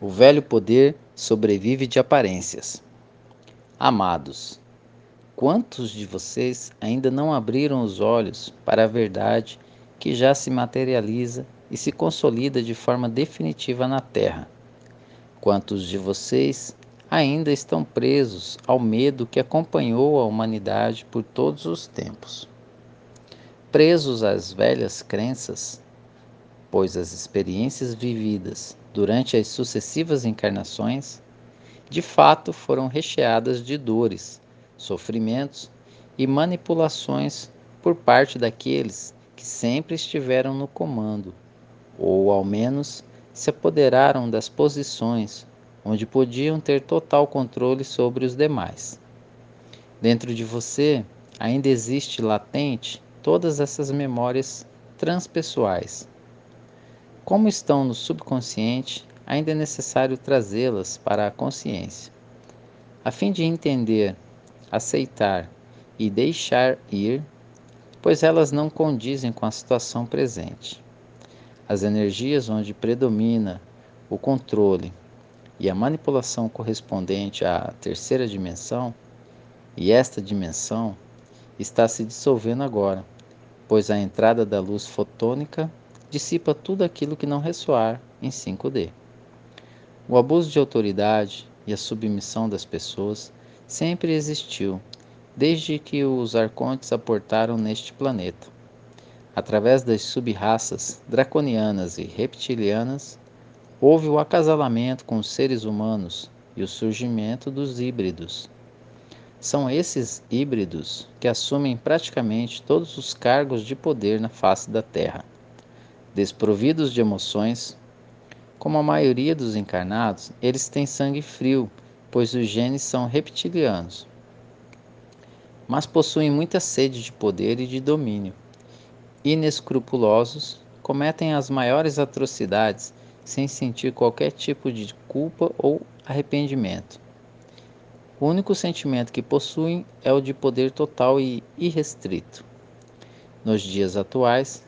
O velho poder sobrevive de aparências. Amados, quantos de vocês ainda não abriram os olhos para a verdade que já se materializa e se consolida de forma definitiva na Terra? Quantos de vocês ainda estão presos ao medo que acompanhou a humanidade por todos os tempos? Presos às velhas crenças, pois as experiências vividas durante as sucessivas encarnações, de fato foram recheadas de dores, sofrimentos e manipulações por parte daqueles que sempre estiveram no comando, ou ao menos se apoderaram das posições onde podiam ter total controle sobre os demais. Dentro de você ainda existe latente todas essas memórias transpessoais como estão no subconsciente, ainda é necessário trazê-las para a consciência, a fim de entender, aceitar e deixar ir, pois elas não condizem com a situação presente. As energias onde predomina o controle e a manipulação correspondente à terceira dimensão, e esta dimensão está se dissolvendo agora, pois a entrada da luz fotônica dissipa tudo aquilo que não ressoar em 5D. O abuso de autoridade e a submissão das pessoas sempre existiu, desde que os arcontes aportaram neste planeta. Através das subraças draconianas e reptilianas, houve o acasalamento com os seres humanos e o surgimento dos híbridos. São esses híbridos que assumem praticamente todos os cargos de poder na face da Terra desprovidos de emoções. Como a maioria dos encarnados, eles têm sangue frio, pois os genes são reptilianos. Mas possuem muita sede de poder e de domínio. Inescrupulosos, cometem as maiores atrocidades sem sentir qualquer tipo de culpa ou arrependimento. O único sentimento que possuem é o de poder total e irrestrito. Nos dias atuais,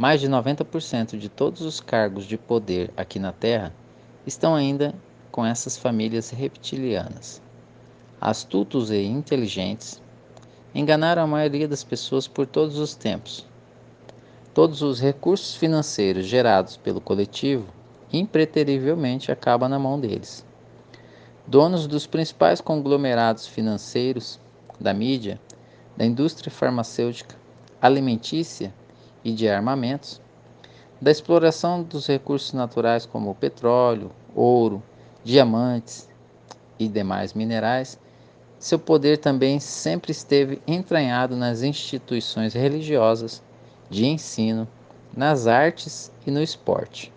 mais de 90% de todos os cargos de poder aqui na Terra estão ainda com essas famílias reptilianas. Astutos e inteligentes, enganaram a maioria das pessoas por todos os tempos. Todos os recursos financeiros gerados pelo coletivo impreterivelmente acabam na mão deles. Donos dos principais conglomerados financeiros, da mídia, da indústria farmacêutica, alimentícia e de armamentos, da exploração dos recursos naturais como petróleo, ouro, diamantes e demais minerais, seu poder também sempre esteve entranhado nas instituições religiosas, de ensino, nas artes e no esporte.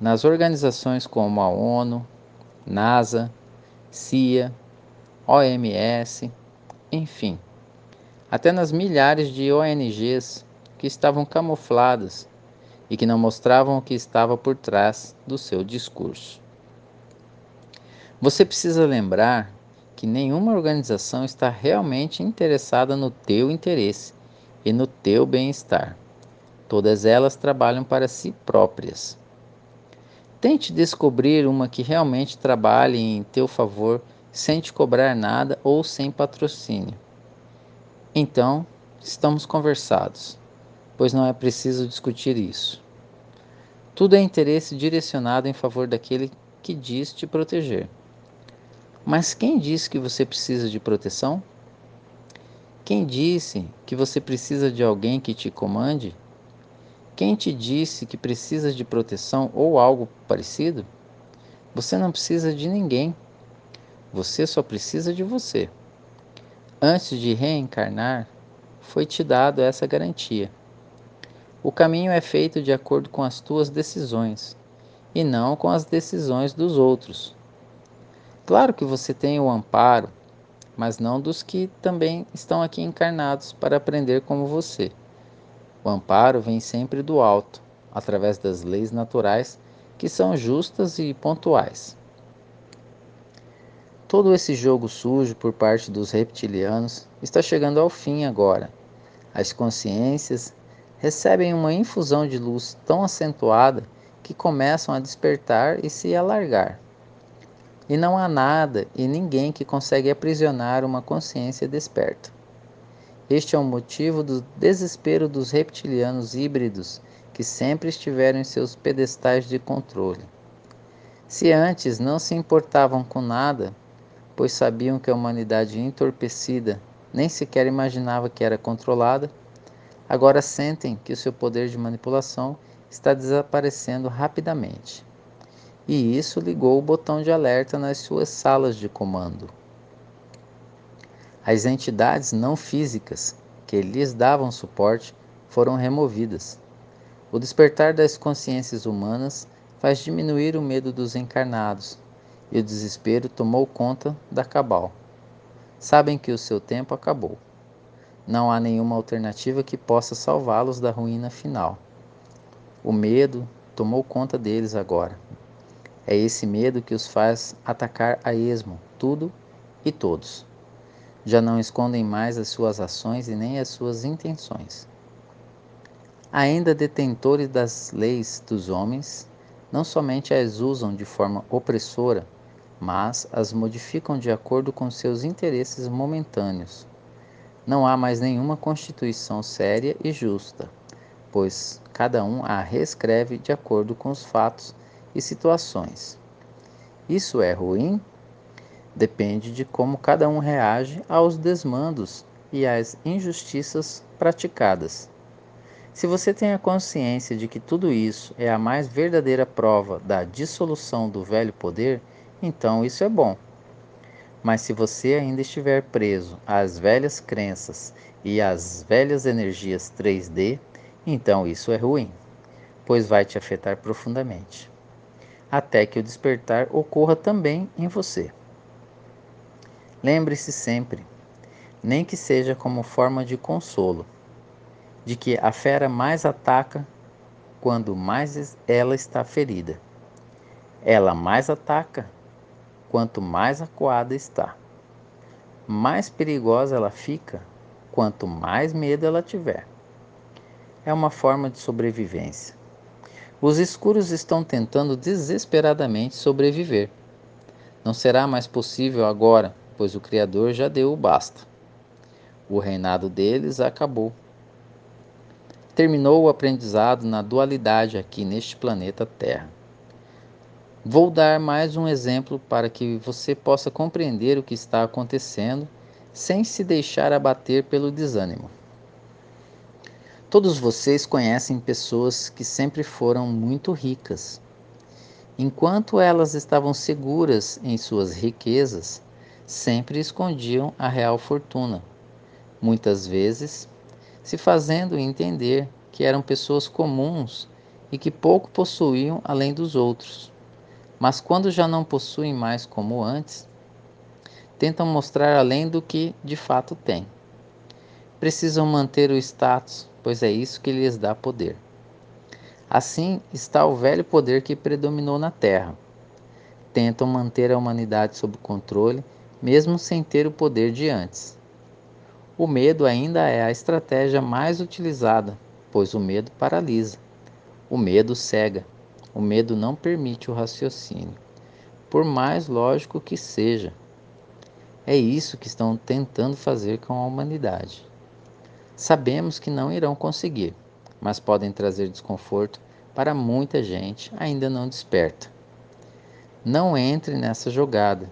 Nas organizações como a ONU, NASA, CIA, OMS, enfim, até nas milhares de ONGs que estavam camufladas e que não mostravam o que estava por trás do seu discurso. Você precisa lembrar que nenhuma organização está realmente interessada no teu interesse e no teu bem-estar. Todas elas trabalham para si próprias. Tente descobrir uma que realmente trabalhe em teu favor sem te cobrar nada ou sem patrocínio. Então, estamos conversados pois não é preciso discutir isso. Tudo é interesse direcionado em favor daquele que diz te proteger. Mas quem disse que você precisa de proteção? Quem disse que você precisa de alguém que te comande? Quem te disse que precisa de proteção ou algo parecido? Você não precisa de ninguém. Você só precisa de você. Antes de reencarnar, foi te dado essa garantia. O caminho é feito de acordo com as tuas decisões e não com as decisões dos outros. Claro que você tem o amparo, mas não dos que também estão aqui encarnados para aprender como você. O amparo vem sempre do alto, através das leis naturais que são justas e pontuais. Todo esse jogo sujo por parte dos reptilianos está chegando ao fim agora. As consciências recebem uma infusão de luz tão acentuada que começam a despertar e se alargar. E não há nada e ninguém que consegue aprisionar uma consciência desperta. Este é o motivo do desespero dos reptilianos híbridos que sempre estiveram em seus pedestais de controle. Se antes não se importavam com nada, pois sabiam que a humanidade entorpecida nem sequer imaginava que era controlada, agora sentem que o seu poder de manipulação está desaparecendo rapidamente. E isso ligou o botão de alerta nas suas salas de comando. As entidades não físicas que lhes davam suporte foram removidas. O despertar das consciências humanas faz diminuir o medo dos encarnados, e o desespero tomou conta da cabal. Sabem que o seu tempo acabou. Não há nenhuma alternativa que possa salvá-los da ruína final. O medo tomou conta deles agora. É esse medo que os faz atacar a esmo tudo e todos. Já não escondem mais as suas ações e nem as suas intenções. Ainda detentores das leis dos homens, não somente as usam de forma opressora, mas as modificam de acordo com seus interesses momentâneos. Não há mais nenhuma constituição séria e justa, pois cada um a reescreve de acordo com os fatos e situações. Isso é ruim? Depende de como cada um reage aos desmandos e às injustiças praticadas. Se você tem a consciência de que tudo isso é a mais verdadeira prova da dissolução do velho poder, então isso é bom. Mas se você ainda estiver preso às velhas crenças e às velhas energias 3D, então isso é ruim, pois vai te afetar profundamente, até que o despertar ocorra também em você. Lembre-se sempre, nem que seja como forma de consolo, de que a fera mais ataca quando mais ela está ferida. Ela mais ataca quanto mais acuada está. Mais perigosa ela fica quanto mais medo ela tiver. É uma forma de sobrevivência. Os escuros estão tentando desesperadamente sobreviver. Não será mais possível agora, pois o Criador já deu o basta. O reinado deles acabou. Terminou o aprendizado na dualidade aqui neste planeta Terra. Vou dar mais um exemplo para que você possa compreender o que está acontecendo sem se deixar abater pelo desânimo. Todos vocês conhecem pessoas que sempre foram muito ricas. Enquanto elas estavam seguras em suas riquezas, sempre escondiam a real fortuna, muitas vezes se fazendo entender que eram pessoas comuns e que pouco possuíam além dos outros. Mas quando já não possuem mais como antes, tentam mostrar além do que de fato têm. Precisam manter o status, pois é isso que lhes dá poder. Assim está o velho poder que predominou na Terra. Tentam manter a humanidade sob controle, mesmo sem ter o poder de antes. O medo ainda é a estratégia mais utilizada, pois o medo paralisa. O medo cega. O medo não permite o raciocínio, por mais lógico que seja. É isso que estão tentando fazer com a humanidade. Sabemos que não irão conseguir, mas podem trazer desconforto para muita gente ainda não desperta. Não entre nessa jogada,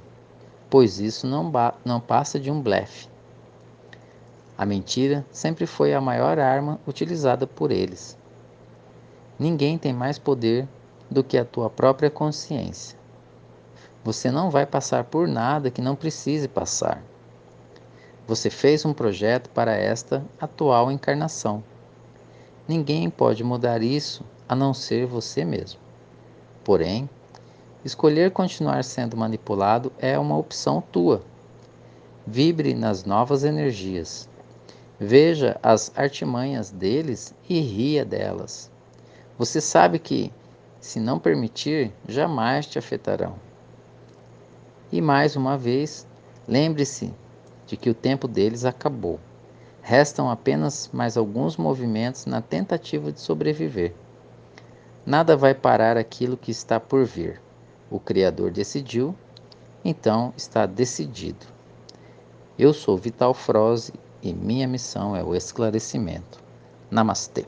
pois isso não, não passa de um blefe. A mentira sempre foi a maior arma utilizada por eles. Ninguém tem mais poder do que a tua própria consciência. Você não vai passar por nada que não precise passar. Você fez um projeto para esta atual encarnação. Ninguém pode mudar isso a não ser você mesmo. Porém, escolher continuar sendo manipulado é uma opção tua. Vibre nas novas energias. Veja as artimanhas deles e ria delas. Você sabe que se não permitir, jamais te afetarão. E mais uma vez, lembre-se de que o tempo deles acabou. Restam apenas mais alguns movimentos na tentativa de sobreviver. Nada vai parar aquilo que está por vir. O Criador decidiu, então está decidido. Eu sou Vital Froze e minha missão é o esclarecimento. Namastê.